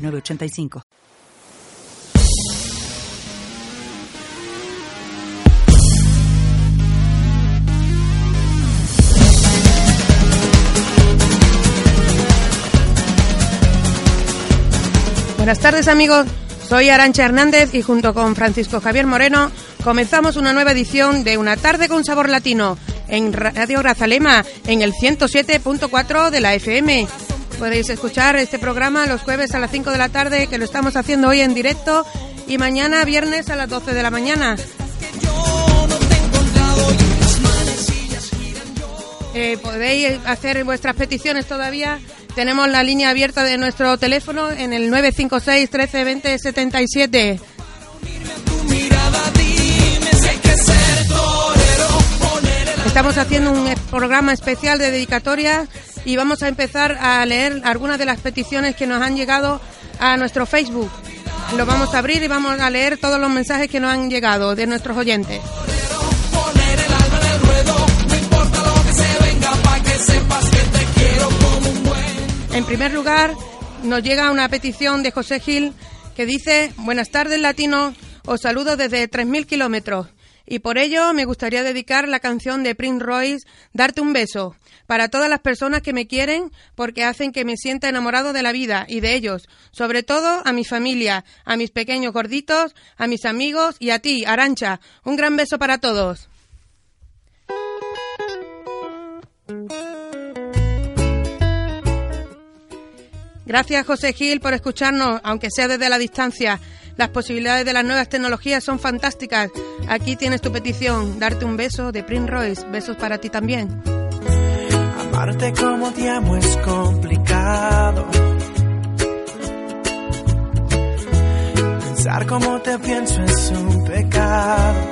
906985. Buenas tardes amigos, soy Arancha Hernández y junto con Francisco Javier Moreno comenzamos una nueva edición de Una tarde con sabor latino en Radio Grazalema en el 107.4 de la FM. Podéis escuchar este programa los jueves a las 5 de la tarde que lo estamos haciendo hoy en directo y mañana viernes a las 12 de la mañana. Eh, podéis hacer vuestras peticiones todavía. Tenemos la línea abierta de nuestro teléfono en el 956 13 20 77. Estamos haciendo un programa especial de dedicatoria y vamos a empezar a leer algunas de las peticiones que nos han llegado a nuestro Facebook. Lo vamos a abrir y vamos a leer todos los mensajes que nos han llegado de nuestros oyentes. En primer lugar, nos llega una petición de José Gil que dice, buenas tardes latino, os saludo desde 3.000 kilómetros y por ello me gustaría dedicar la canción de Prince Royce, Darte un beso, para todas las personas que me quieren porque hacen que me sienta enamorado de la vida y de ellos, sobre todo a mi familia, a mis pequeños gorditos, a mis amigos y a ti, Arancha. Un gran beso para todos. Gracias, José Gil, por escucharnos, aunque sea desde la distancia. Las posibilidades de las nuevas tecnologías son fantásticas. Aquí tienes tu petición, darte un beso de Prince Royce. Besos para ti también. Amarte como te amo es complicado. Pensar como te pienso es un pecado.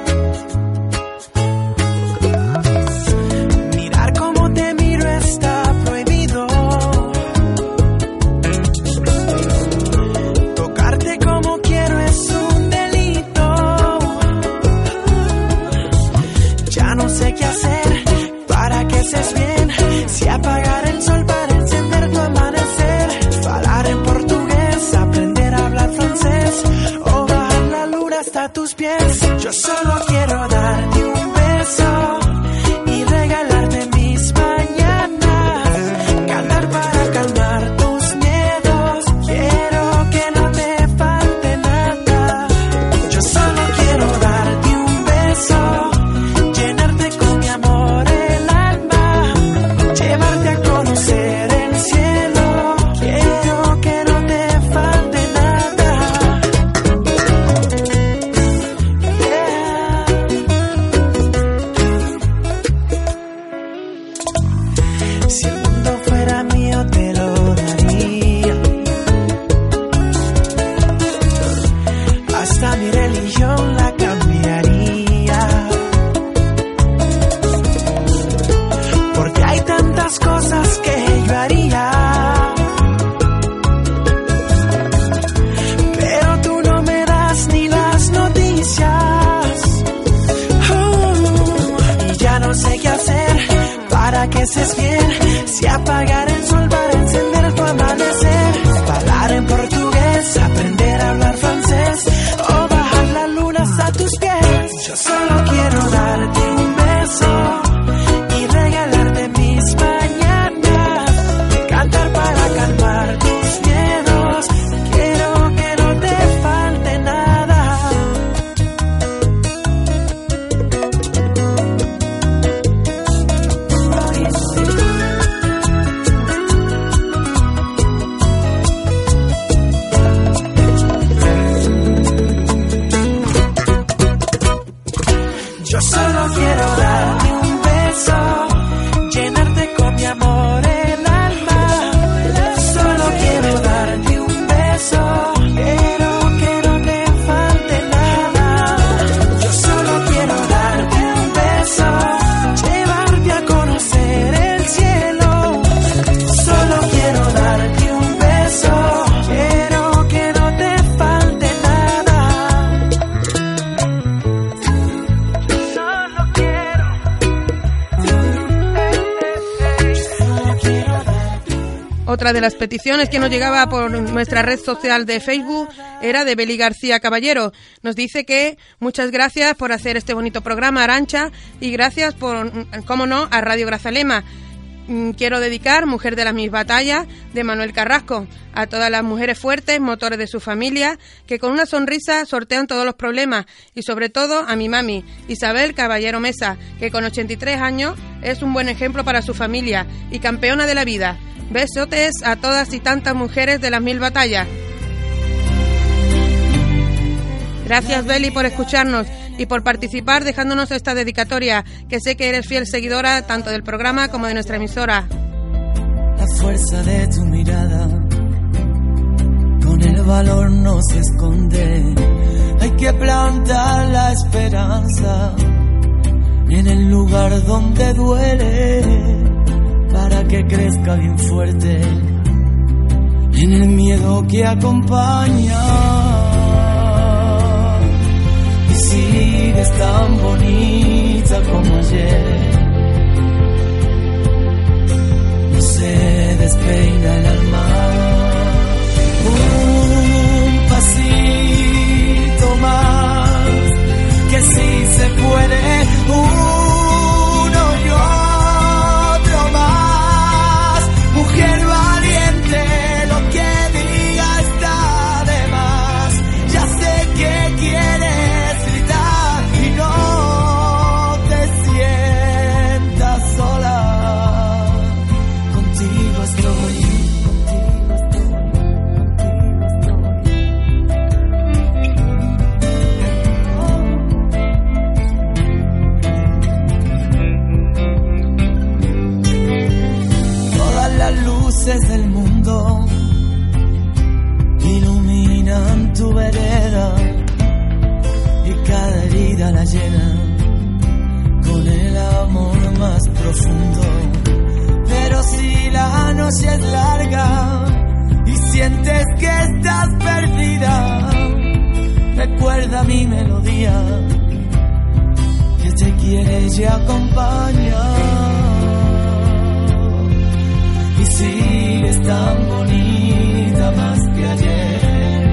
Peticiones que nos llegaba por nuestra red social de Facebook era de Beli García Caballero. Nos dice que muchas gracias por hacer este bonito programa Arancha y gracias por, cómo no, a Radio Grazalema. Mm, quiero dedicar Mujer de las Mis Batallas de Manuel Carrasco a todas las mujeres fuertes, motores de su familia, que con una sonrisa sortean todos los problemas y sobre todo a mi mami, Isabel Caballero Mesa, que con 83 años es un buen ejemplo para su familia y campeona de la vida. Besotes a todas y tantas mujeres de las mil batallas. Gracias, Beli, por escucharnos y por participar dejándonos esta dedicatoria, que sé que eres fiel seguidora tanto del programa como de nuestra emisora. La fuerza de tu mirada, con el valor no se esconde. Hay que plantar la esperanza en el lugar donde duele que crezca bien fuerte en el miedo que acompaña. Y sigues tan bonita como ayer. No se despeina el alma. Un pasito más, que si se puede. noche es larga y sientes que estás perdida, recuerda mi melodía que te quiere y acompaña. Y si es tan bonita más que ayer,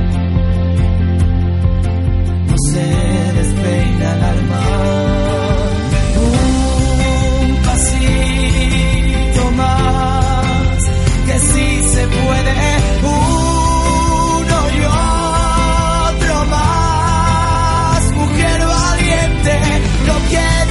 no se despeina el alma. puede uno y otro más. Mujer valiente, no quiere.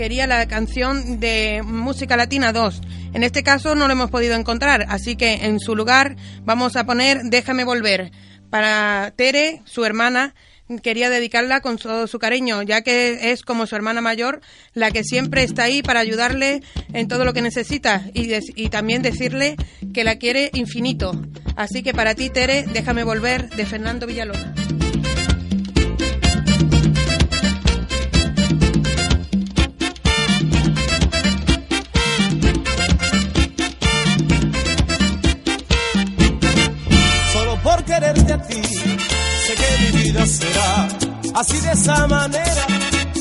Quería la canción de Música Latina 2. En este caso no lo hemos podido encontrar, así que en su lugar vamos a poner Déjame volver. Para Tere, su hermana, quería dedicarla con todo su cariño, ya que es como su hermana mayor, la que siempre está ahí para ayudarle en todo lo que necesita y, y también decirle que la quiere infinito. Así que para ti, Tere, déjame volver de Fernando Villalona. Será así de esa manera,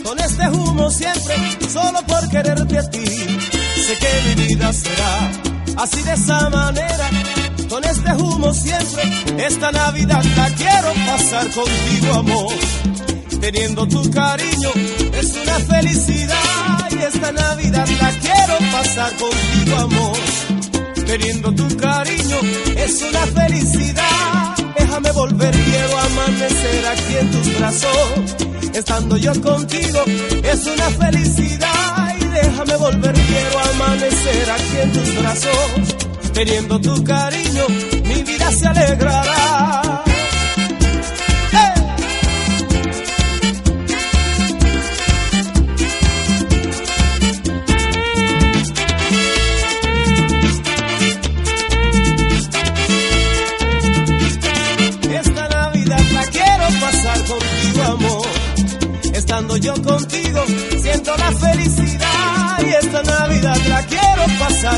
con este humo siempre, solo por quererte a ti. Sé que mi vida será así de esa manera, con este humo siempre. Esta Navidad la quiero pasar contigo, amor. Teniendo tu cariño es una felicidad y esta Navidad la quiero pasar contigo, amor. Teniendo tu cariño es una felicidad. Déjame volver, quiero amanecer aquí en tus brazos. Estando yo contigo es una felicidad y déjame volver, quiero amanecer aquí en tus brazos teniendo tu cariño, mi vida se alegrará.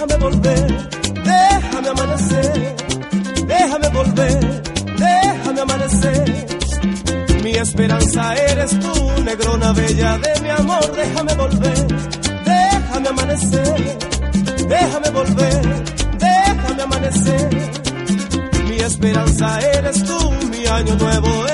déjame volver, déjame amanecer, déjame volver, déjame amanecer. Mi esperanza eres tú, negrona bella de mi amor, déjame volver, déjame amanecer, déjame volver, déjame amanecer. Mi esperanza eres tú, mi año nuevo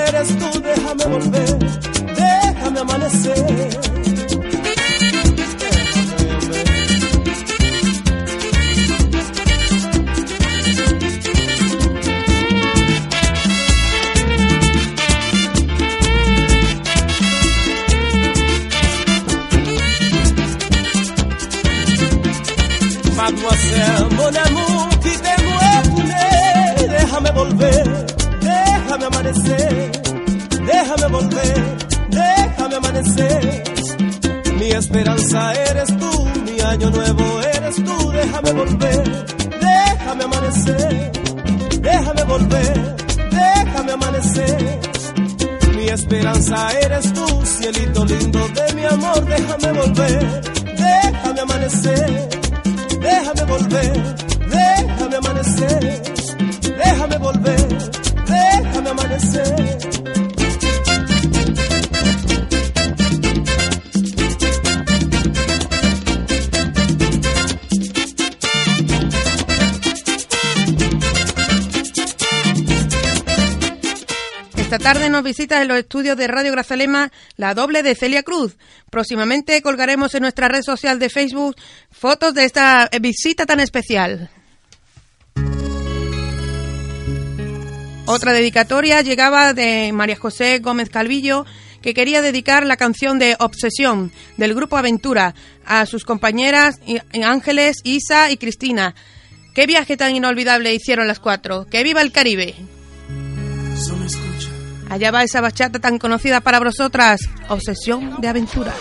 en los estudios de Radio Grazalema la doble de Celia Cruz. Próximamente colgaremos en nuestra red social de Facebook fotos de esta visita tan especial. Otra dedicatoria llegaba de María José Gómez Calvillo, que quería dedicar la canción de Obsesión del grupo Aventura a sus compañeras Ángeles, Isa y Cristina. Qué viaje tan inolvidable hicieron las cuatro. ¡Que viva el Caribe! Allá va esa bachata tan conocida para vosotras, Obsesión de Aventura.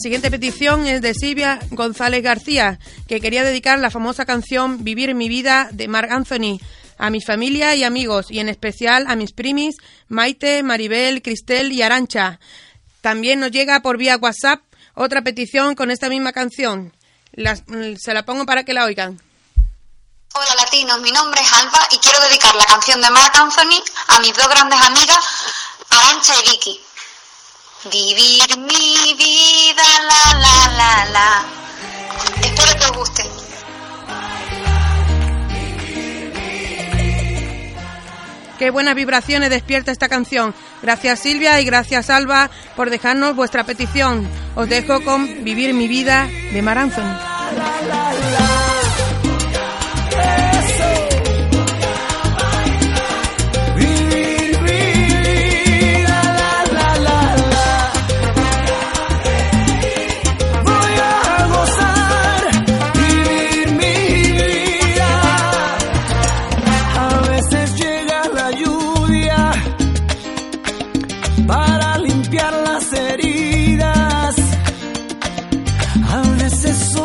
Siguiente petición es de Silvia González García, que quería dedicar la famosa canción Vivir mi vida de Mark Anthony a mi familia y amigos, y en especial a mis primis Maite, Maribel, Cristel y Arancha. También nos llega por vía WhatsApp otra petición con esta misma canción. se la pongo para que la oigan. Hola latinos, mi nombre es Alba y quiero dedicar la canción de Mark Anthony a mis dos grandes amigas, Arancha y Vicky. Vivir mi vida, la, la, la, la. Espero que os guste. Qué buenas vibraciones despierta esta canción. Gracias Silvia y gracias Alba por dejarnos vuestra petición. Os dejo con Vivir mi vida de Maranzón. A veces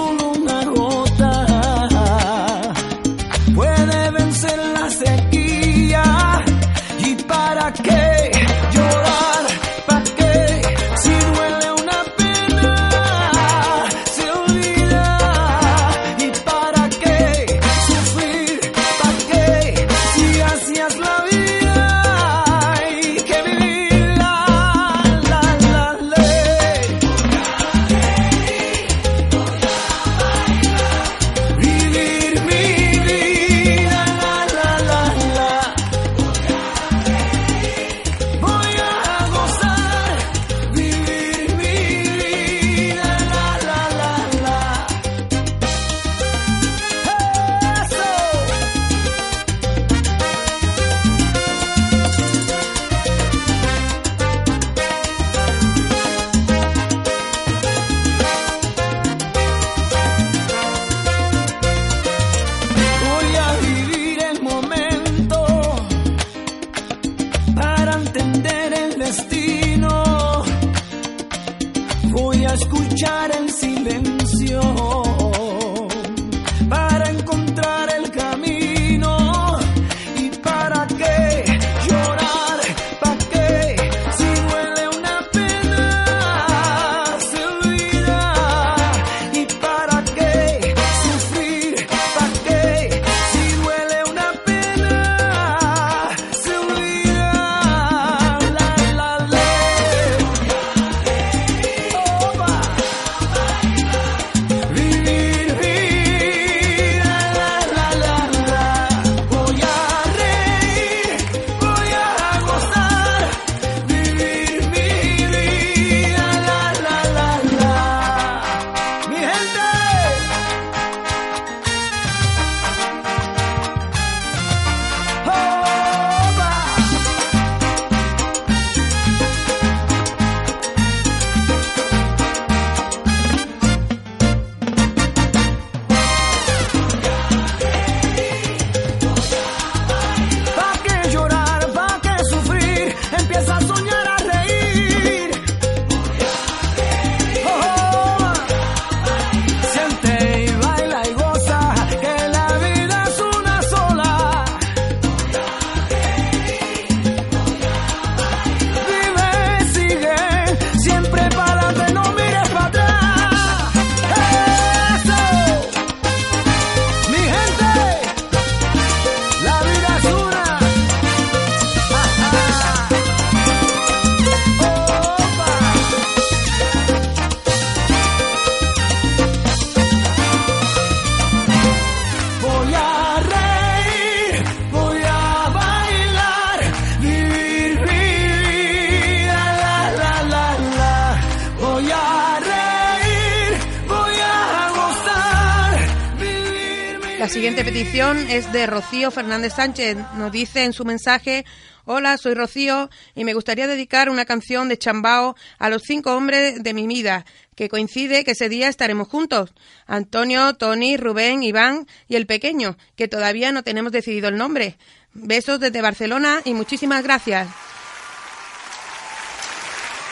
es de Rocío Fernández Sánchez. Nos dice en su mensaje, hola, soy Rocío y me gustaría dedicar una canción de Chambao a los cinco hombres de mi vida, que coincide que ese día estaremos juntos. Antonio, Tony, Rubén, Iván y el pequeño, que todavía no tenemos decidido el nombre. Besos desde Barcelona y muchísimas gracias.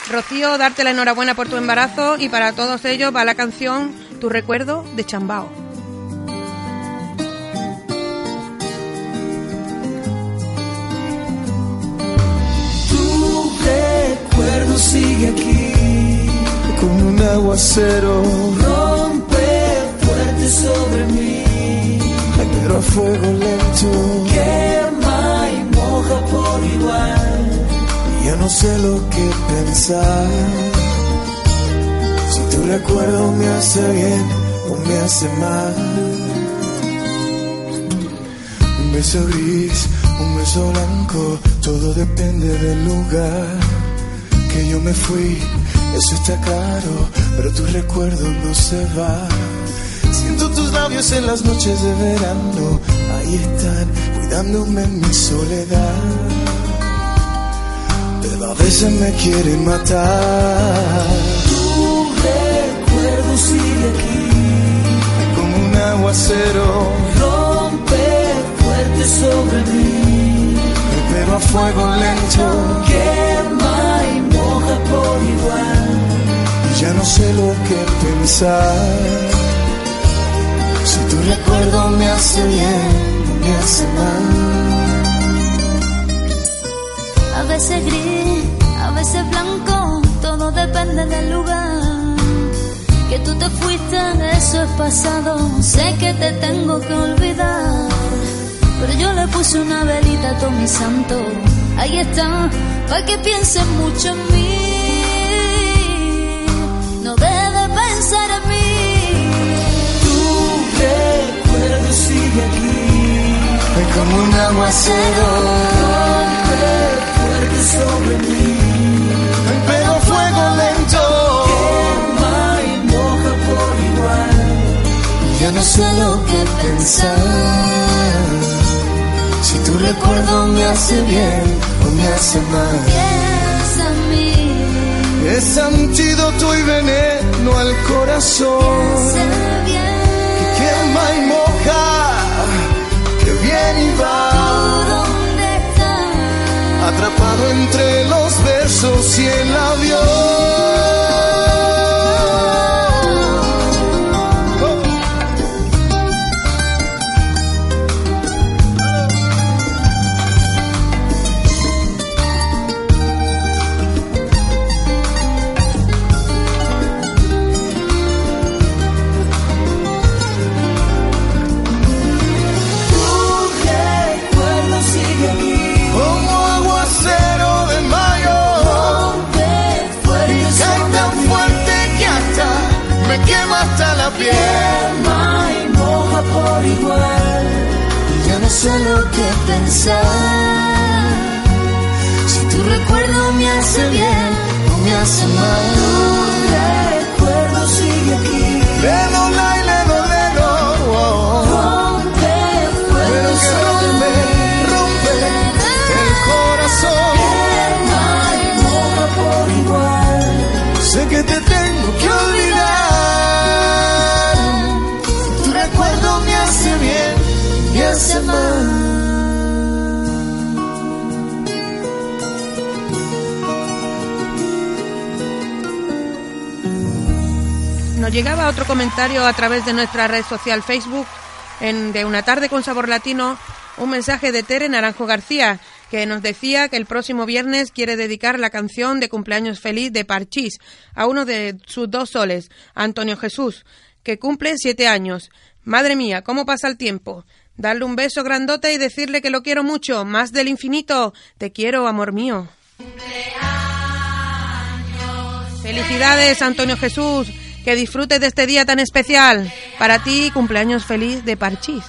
Rocío, darte la enhorabuena por tu embarazo y para todos ellos va la canción Tu recuerdo de Chambao. Recuerdo sigue aquí Como un aguacero, Rompe fuerte sobre mí pero a fuego lento. Quema y moja por igual Ya no sé lo que pensar. Si tu recuerdo me hace bien o me hace mal. Un beso gris, un beso blanco, todo depende del lugar que yo me fui. Eso está claro, pero tu recuerdo no se va. Siento tus labios en las noches de verano, ahí están, cuidándome en mi soledad pero a veces me quieren matar. Tu recuerdo sigue aquí Como un aguacero, Rompe fuerte sobre mí pero a fuego lento. Quema ya no sé lo que pensar. Si tu recuerdo me hace bien me hace mal. A veces gris, a veces blanco, todo depende del lugar. Que tú te fuiste, eso es pasado, sé que te tengo que olvidar. Pero yo le puse una velita a todo mi santo, ahí está, para que pienses mucho en mí. Sigue aquí Como un aguacero, fuerte sobre mí pero fuego lento. Quema y moja por igual Ya no sé lo que pensar. Si tu recuerdo me hace bien o me hace mal. Piensa en mí, Es antídoto y veneno al corazón. bien. Quema y moja, que viene y va. Atrapado entre los versos y el avión. Comentario a través de nuestra red social Facebook en, de una tarde con sabor latino, un mensaje de Tere Naranjo García que nos decía que el próximo viernes quiere dedicar la canción de cumpleaños feliz de Parchís a uno de sus dos soles, Antonio Jesús, que cumple siete años. Madre mía, ¿cómo pasa el tiempo? Darle un beso grandote y decirle que lo quiero mucho, más del infinito. Te quiero, amor mío. Felicidades, Antonio Jesús. Que disfrutes de este día tan especial. Para ti, cumpleaños feliz de Parchís.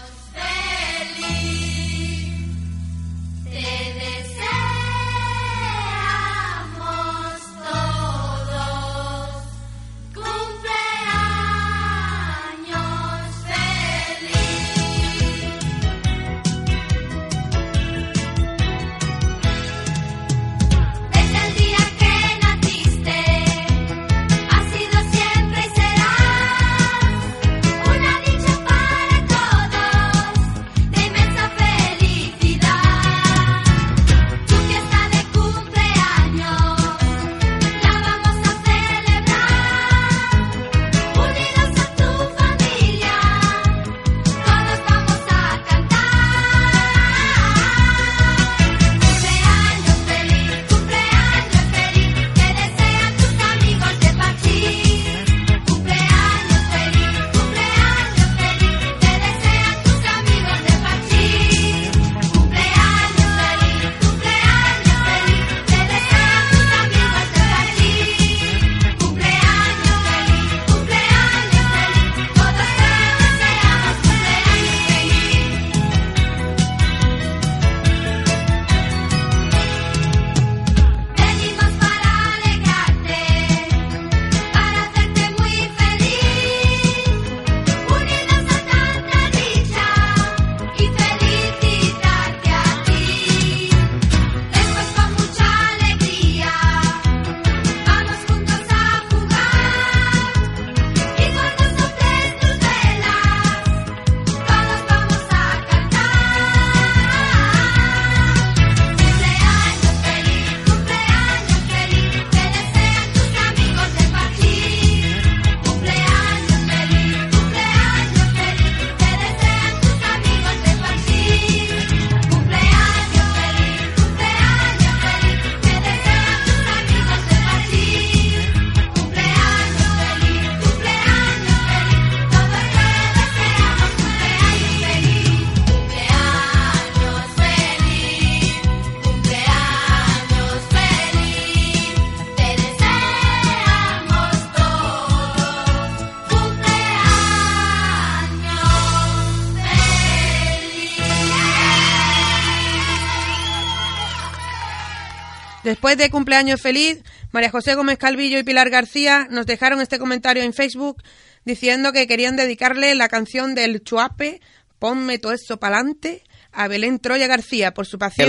Después de cumpleaños feliz, María José Gómez Calvillo y Pilar García nos dejaron este comentario en Facebook diciendo que querían dedicarle la canción del Chuape, Ponme todo eso pa'lante, a Belén Troya García por su paciencia,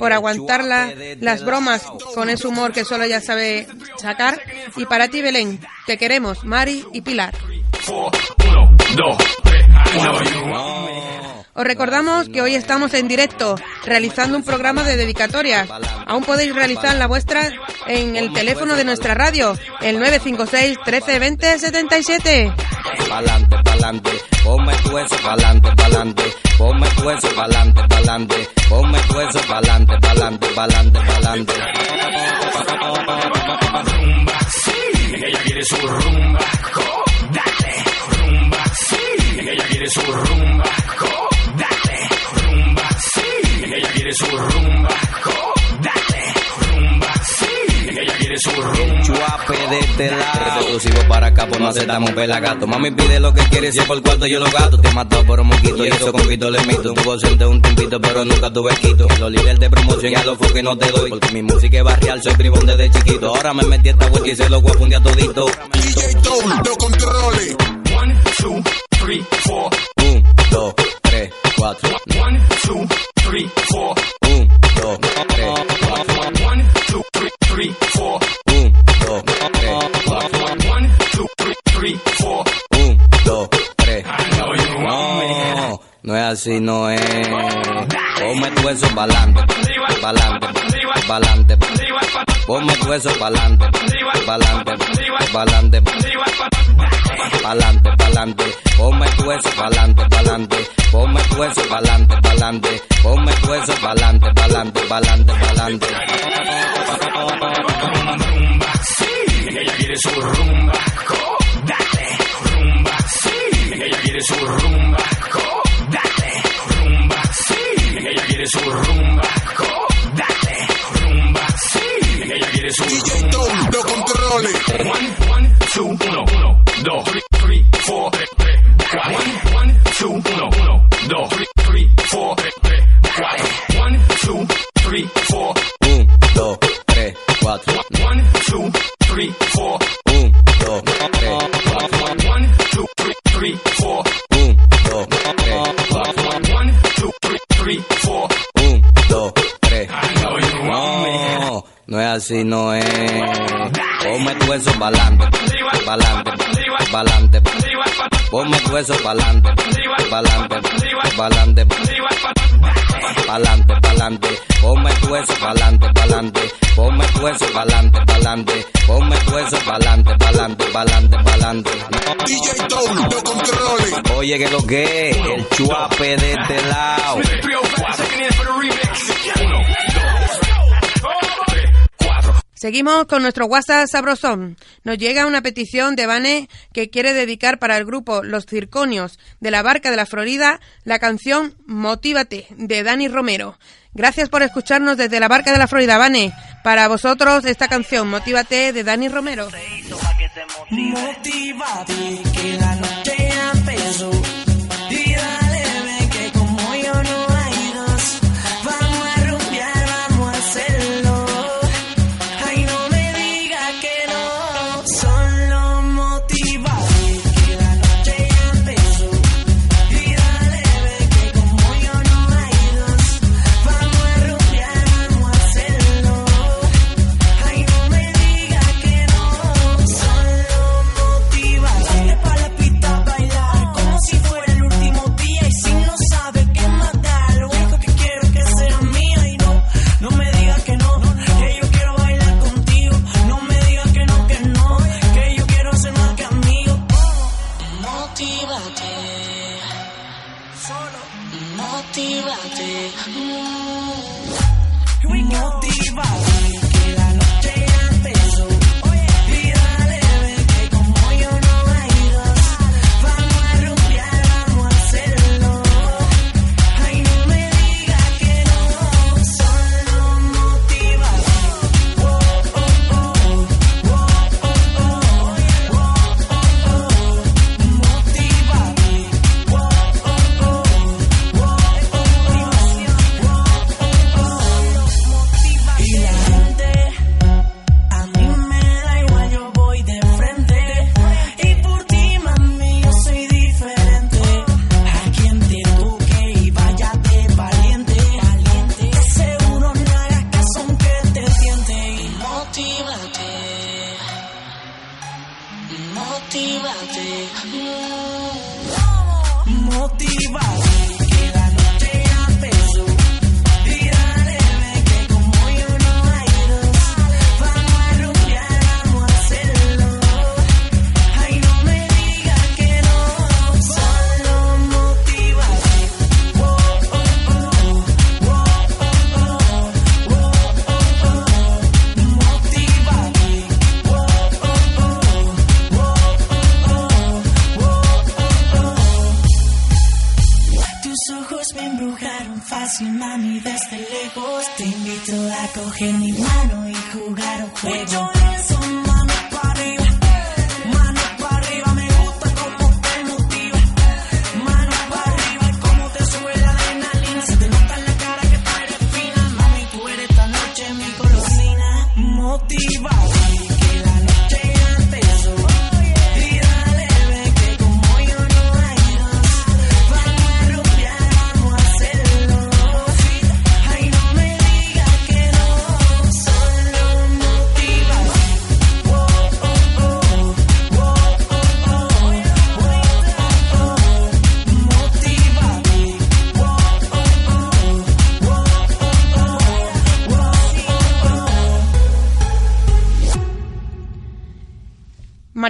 por aguantar la- las bromas con ese humor que solo ella sabe sacar. Y para ti, Belén, te queremos, Mari y Pilar. Os recordamos que hoy estamos en directo realizando un programa de dedicatorias. Aún podéis realizar la vuestra en el teléfono de nuestra radio, el 956 13 20 77. Pa'lante, pa'lante, ponme tu eso pa'lante, pa'lante, ponme tu eso pa'lante, pa'lante, ponme tu eso pa'lante, pa'lante, pa'lante, pa'lante. Ella quiere su rumba, co, dale, rumba, sí. Ella quiere su rumba, quiere su rumba, co, dale, rumba, sí. Ella quiere su rumba. Chuape de este lado, exclusivo para acá, pues no aceptamos pelagato. Mami pide lo que quiere, si es por cuarto yo lo gato. Te he matado por un moquito y eso con quito le mito. Tuvo ausente un tiempito, pero nunca tuve quito. Los líderes de promoción ya lo fue que no te doy. Porque mi música es barrial, soy bribón desde chiquito. Ahora me metí esta vuelta y se lo voy a fundir a todito. DJ Town, no controle. One, two, three, four. Un, dos, tres, cuatro. One, two, three, four. Así, no es. Ponme tu eso pa'lante, pa'lante, pa'lante. Ponme tu eso pa'lante, pa'lante, pa'lante. Pa'lante, pa'lante. Ponme tu eso pa'lante, pa'lante. Ponme tu eso pa'lante, pa'lante. Ponme tu eso pa'lante, pa'lante, pa'lante, pa'lante. Ella quiere su rumba, así, no es. Ponme tu eso pa'lante, pa'lante, pa'lante. Ponme tu eso pa'lante, pa'lante, pa'lante. Pa'lante, pa'lante. Ponme tu eso pa'lante, pa'lante. Ponme tu eso pa'lante, pa'lante. Ponme tu eso pa'lante, pa'lante, pa'lante, pa'lante. DJ Tom, no controle. Oye, que lo que es, el chuape de este lado. Seguimos con nuestro WhatsApp sabrosón. Nos llega una petición de Vane que quiere dedicar para el grupo Los Circonios de la Barca de la Florida la canción Motívate de Dani Romero. Gracias por escucharnos desde la Barca de la Florida, Vane. Para vosotros esta canción Motívate de Dani Romero. Motívate que la noche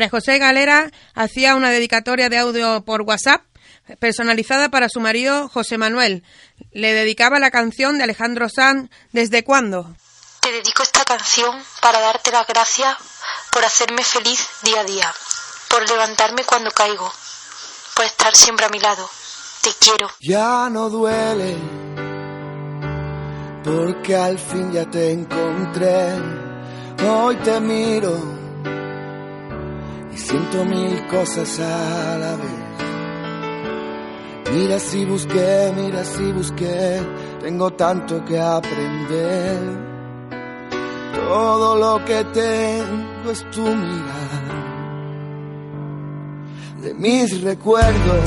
José Galera hacía una dedicatoria de audio por WhatsApp personalizada para su marido José Manuel. Le dedicaba la canción de Alejandro Sanz ¿Desde cuándo? Te dedico esta canción para darte las gracias por hacerme feliz día a día, por levantarme cuando caigo, por estar siempre a mi lado. Te quiero. Ya no duele, porque al fin ya te encontré. Hoy te miro y siento mil cosas a la vez. Mira si busqué, mira si busqué, tengo tanto que aprender. Todo lo que tengo es tu mirada. De mis recuerdos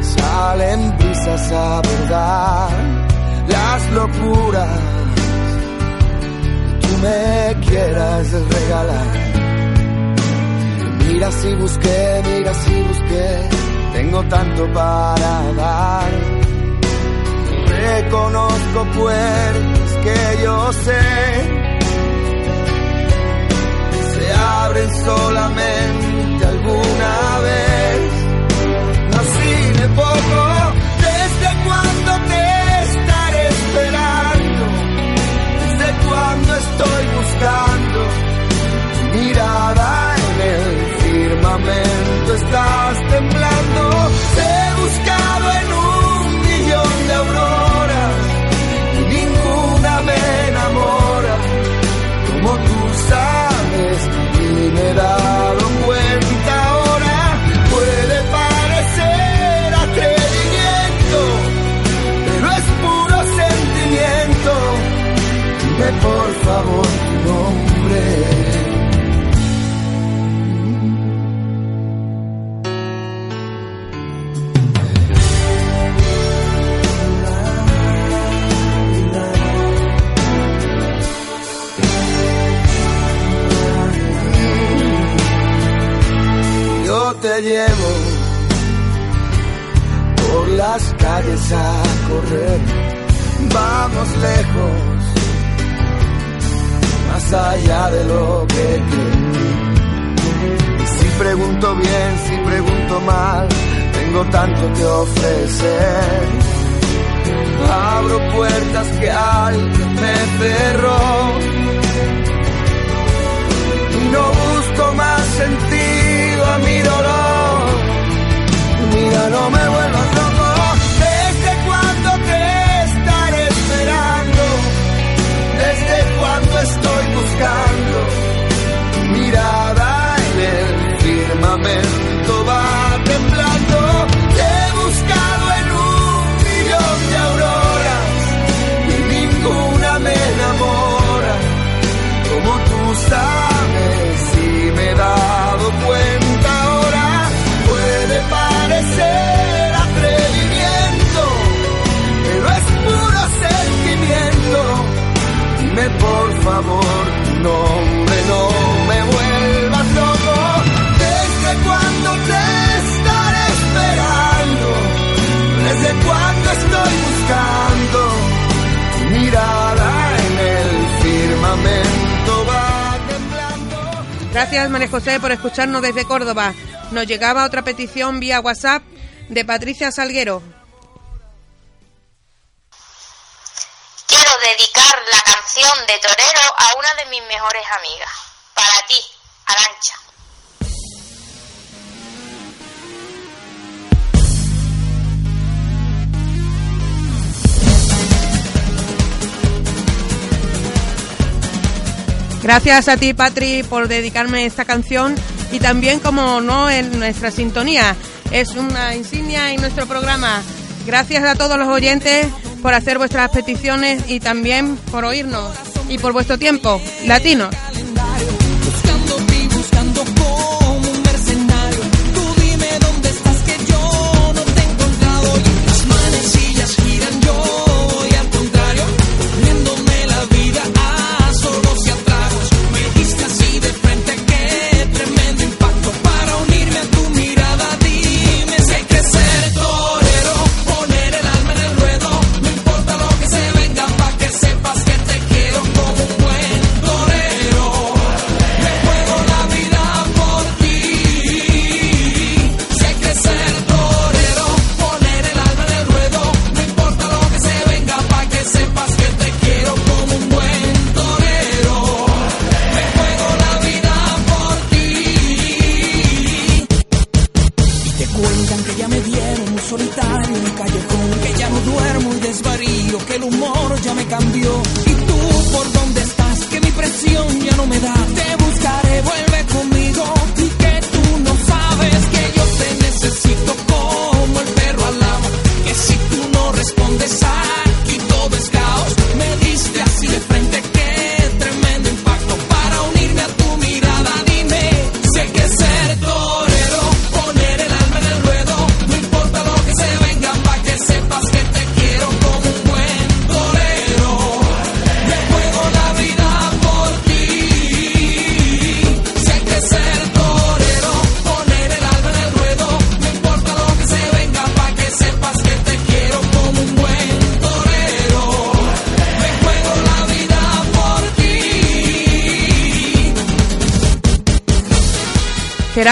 salen brisas a verdad, las locuras que tú me quieras regalar Mira si busqué, mira si busqué, tengo tanto para dar. Reconozco puertas que yo sé, se abren solamente alguna vez. Nací de poco, desde cuando te estaré esperando, desde cuando estoy buscando tu mirada. Gracias María José por escucharnos desde Córdoba. Nos llegaba otra petición vía WhatsApp de Patricia Salguero. Quiero dedicar la canción de Torero a una de mis mejores amigas. Para ti, Arancha. Gracias a ti, Patri, por dedicarme esta canción y también, como no, en nuestra sintonía. Es una insignia en nuestro programa. Gracias a todos los oyentes por hacer vuestras peticiones y también por oírnos y por vuestro tiempo. Latinos.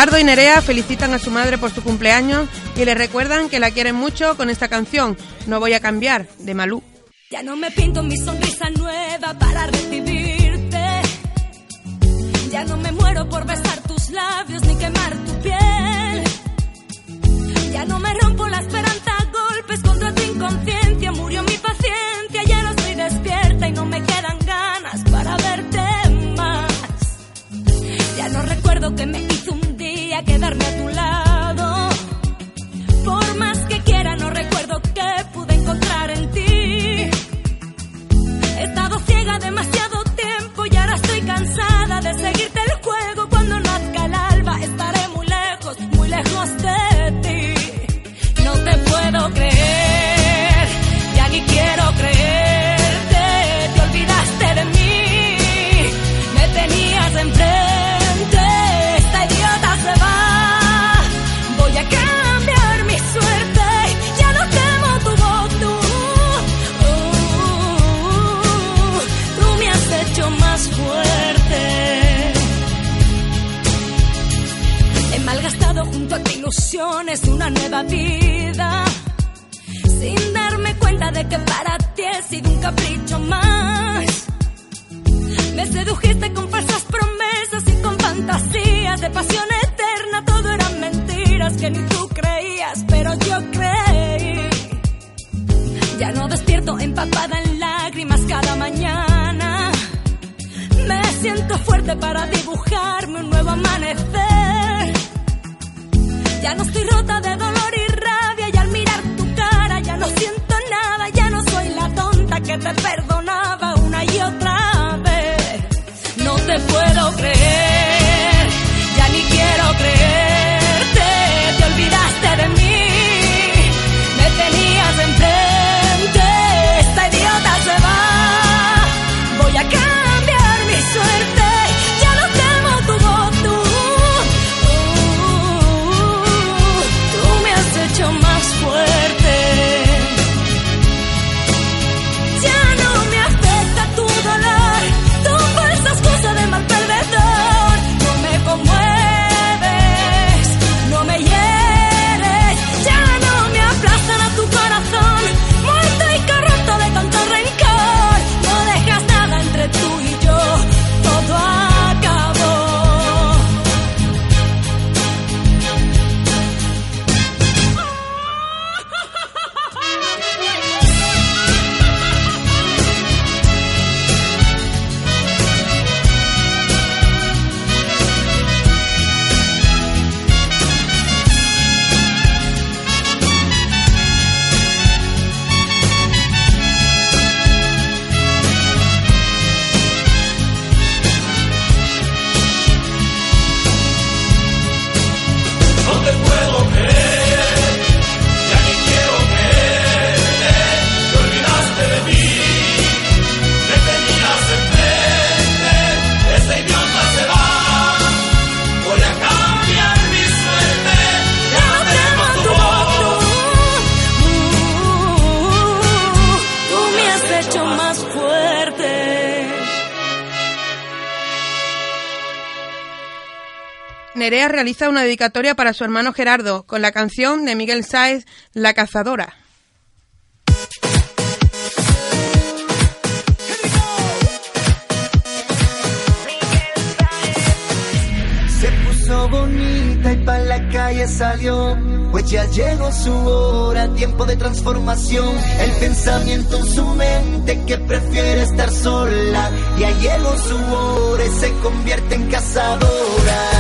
Gerardo y Nerea felicitan a su madre por su cumpleaños y le recuerdan que la quieren mucho con esta canción, No voy a cambiar, de Malú. Ya no me pinto mi sonrisa nueva para recibirte. Ya no me muero por besar tus labios ni quemar tu piel. Ya no me rompo la esperanza a golpes contra tu inconsciencia. Murió mi paciencia, ya no estoy despierta y no me quedan ganas para verte más. Ya no recuerdo que me quedarme a tu lado. Por más vida. Sin darme cuenta de que para ti he sido un capricho más. Me sedujiste con falsas promesas y con fantasías de pasión eterna. Todo eran mentiras que ni tú creías, pero yo creí. Ya no despierto empapada en lágrimas cada mañana. Me siento fuerte para dibujarme un nuevo amanecer. Ya no estoy rota de dolor que realiza una dedicatoria para su hermano Gerardo con la canción de Miguel Sáez, La Cazadora. Se puso bonita y pa' la calle salió, pues ya llegó su hora, tiempo de transformación. El pensamiento en su mente que prefiere estar sola, ya llegó su hora y se convierte en cazadora.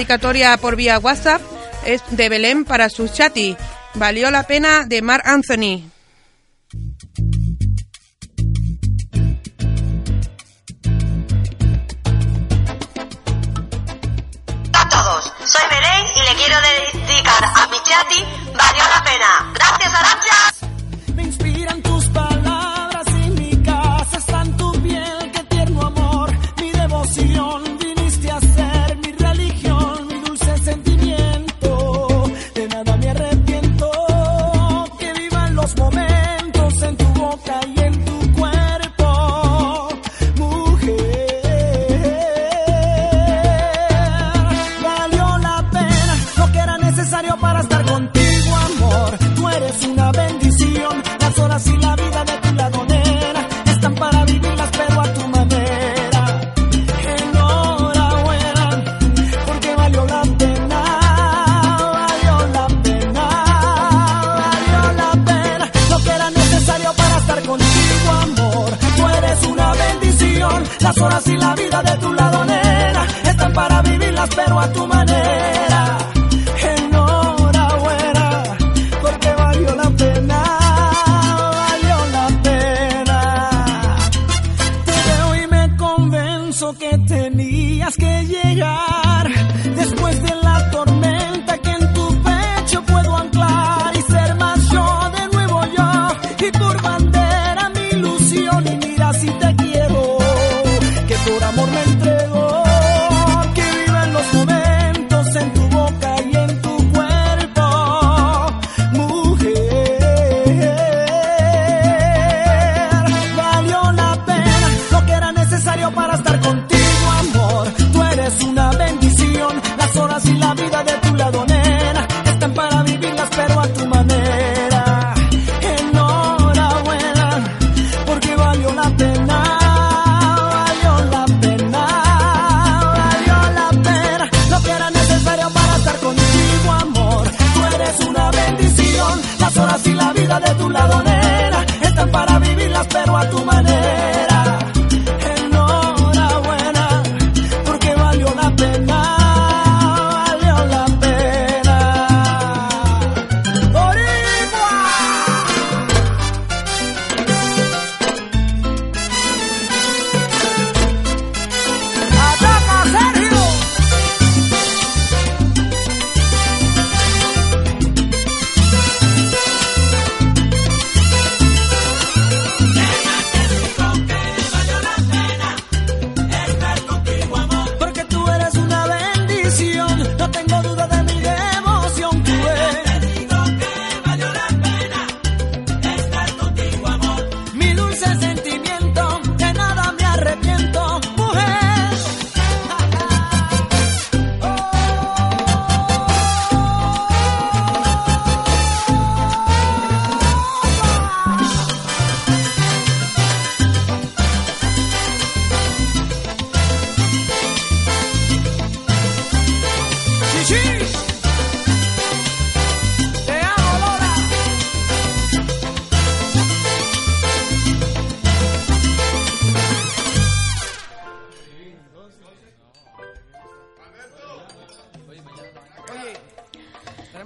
dedicatoria por vía WhatsApp es de Belén para su chati. Valió la pena de Mar Anthony.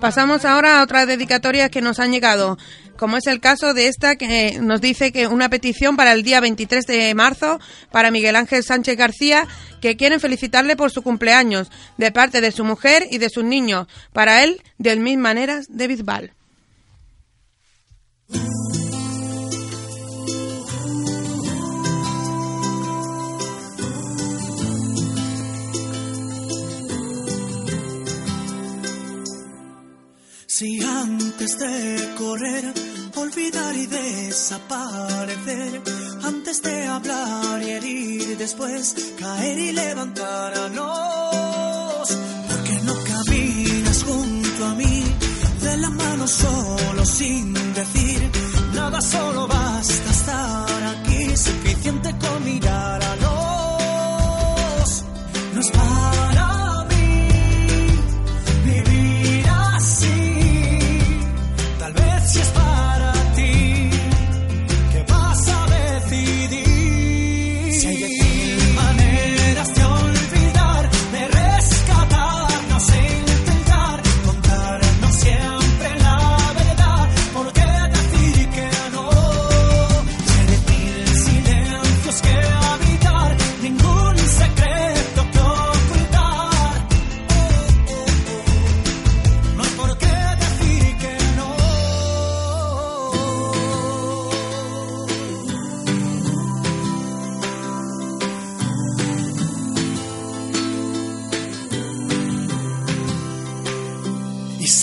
Pasamos ahora a otras dedicatorias que nos han llegado, como es el caso de esta que nos dice que una petición para el día 23 de marzo para Miguel Ángel Sánchez García, que quieren felicitarle por su cumpleaños de parte de su mujer y de sus niños. Para él, de mil maneras, de Bisbal. Antes de correr, olvidar y desaparecer, antes de hablar y herir, después caer y levantarnos, ¿por qué no caminas junto a mí, de la mano solo sin decir nada, solo basta estar aquí, suficiente con mirar a los, no es para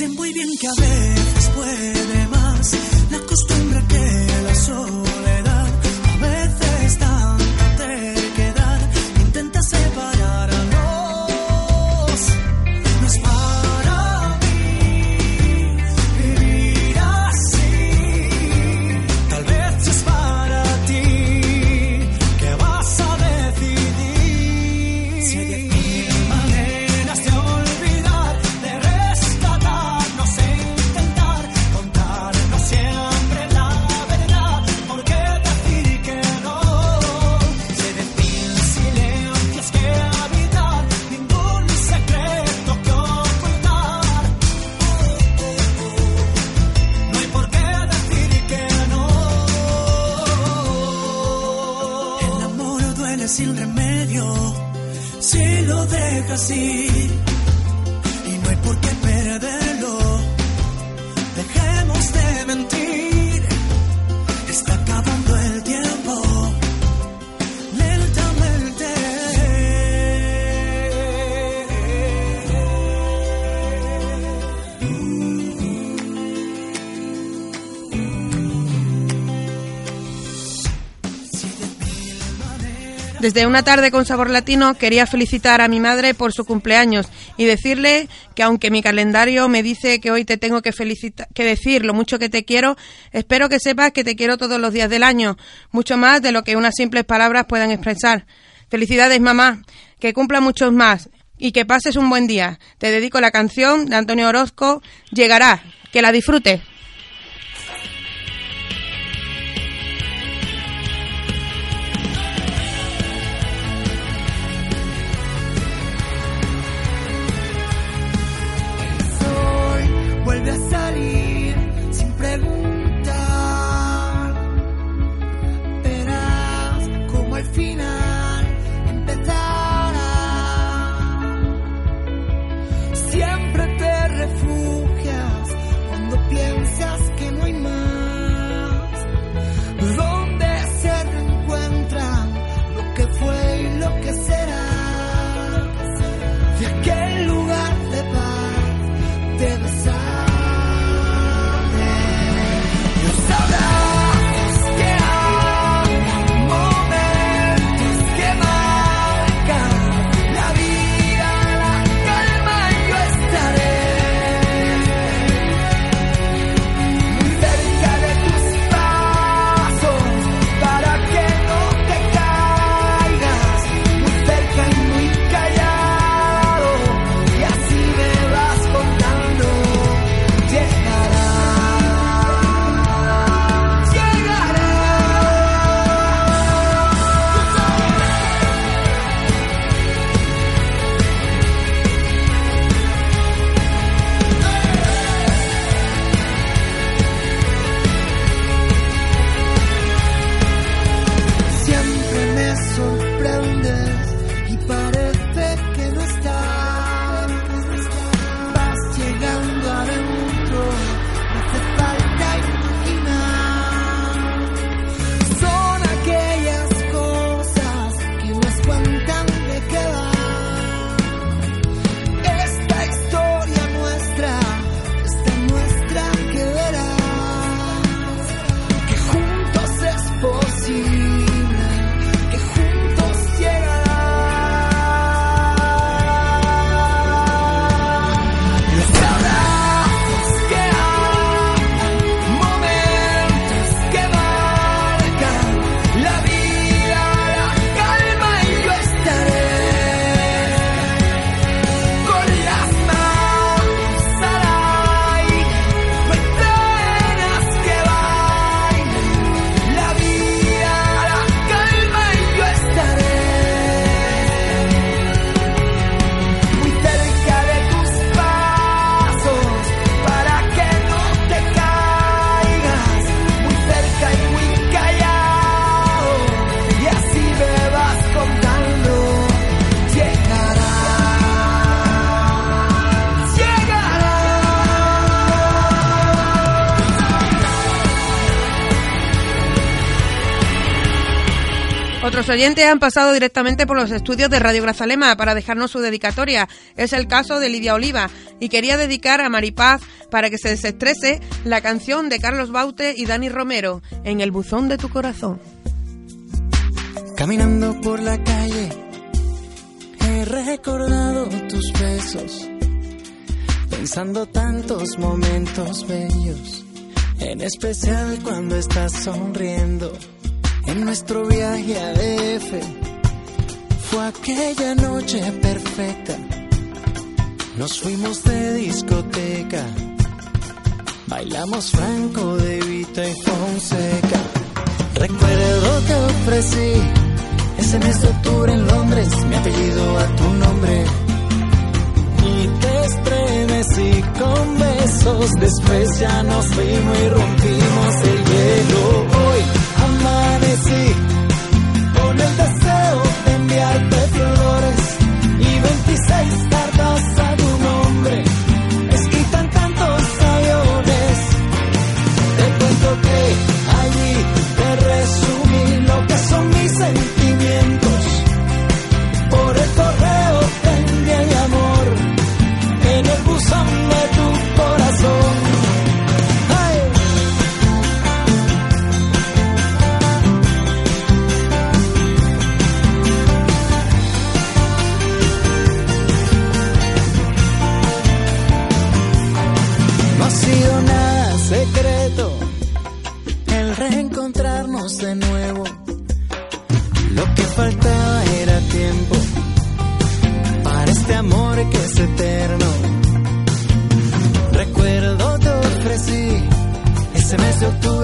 Sé muy bien que a veces Desde una tarde con sabor latino quería felicitar a mi madre por su cumpleaños y decirle que aunque mi calendario me dice que hoy te tengo que felicitar, que decir lo mucho que te quiero, espero que sepas que te quiero todos los días del año, mucho más de lo que unas simples palabras puedan expresar. Felicidades mamá, que cumpla muchos más y que pases un buen día. Te dedico la canción de Antonio Orozco, Llegará, que la disfrutes. refugias. Cuando piensas oyentes han pasado directamente por los estudios de Radio Grazalema para dejarnos su dedicatoria. Es el caso de Lidia Oliva y quería dedicar a Maripaz para que se desestrese la canción de Carlos Baute y Dani Romero, En el buzón de tu corazón. Caminando por la calle, he recordado tus besos, pensando tantos momentos bellos, en especial cuando estás sonriendo. En nuestro viaje a DF fue aquella noche perfecta. Nos fuimos de discoteca, bailamos Franco de Vita y Fonseca. Recuerdo que ofrecí ese mes de octubre en Londres mi apellido a tu nombre. Y te estremecí con besos, después ya nos fuimos y rompimos el hielo. Amanecí con el deseo de enviarte flores y 26 cartas de nuevo. Lo que faltaba era tiempo para este amor que es eterno. Recuerdo te ofrecí ese mes de octubre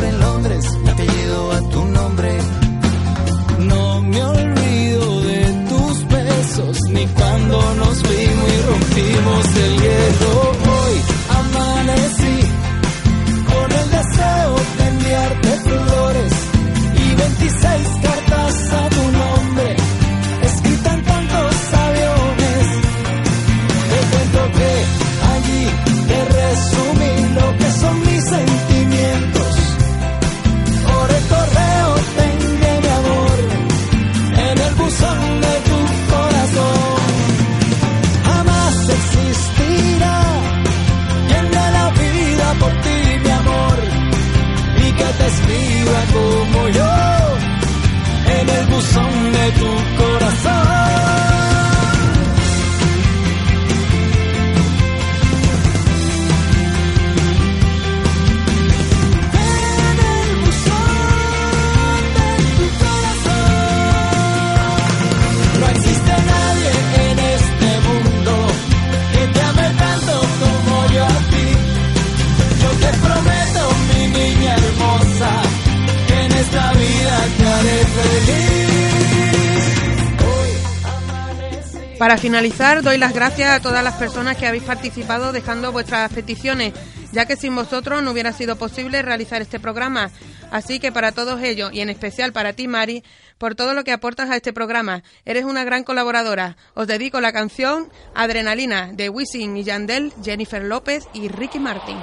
Para finalizar, doy las gracias a todas las personas que habéis participado dejando vuestras peticiones, ya que sin vosotros no hubiera sido posible realizar este programa. Así que para todos ellos, y en especial para ti, Mari, por todo lo que aportas a este programa, eres una gran colaboradora. Os dedico la canción Adrenalina de Wisin y Yandel, Jennifer López y Ricky Martin.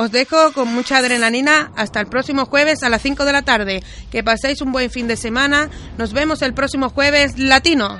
Os dejo con mucha adrenalina hasta el próximo jueves a las 5 de la tarde. Que paséis un buen fin de semana. Nos vemos el próximo jueves latino.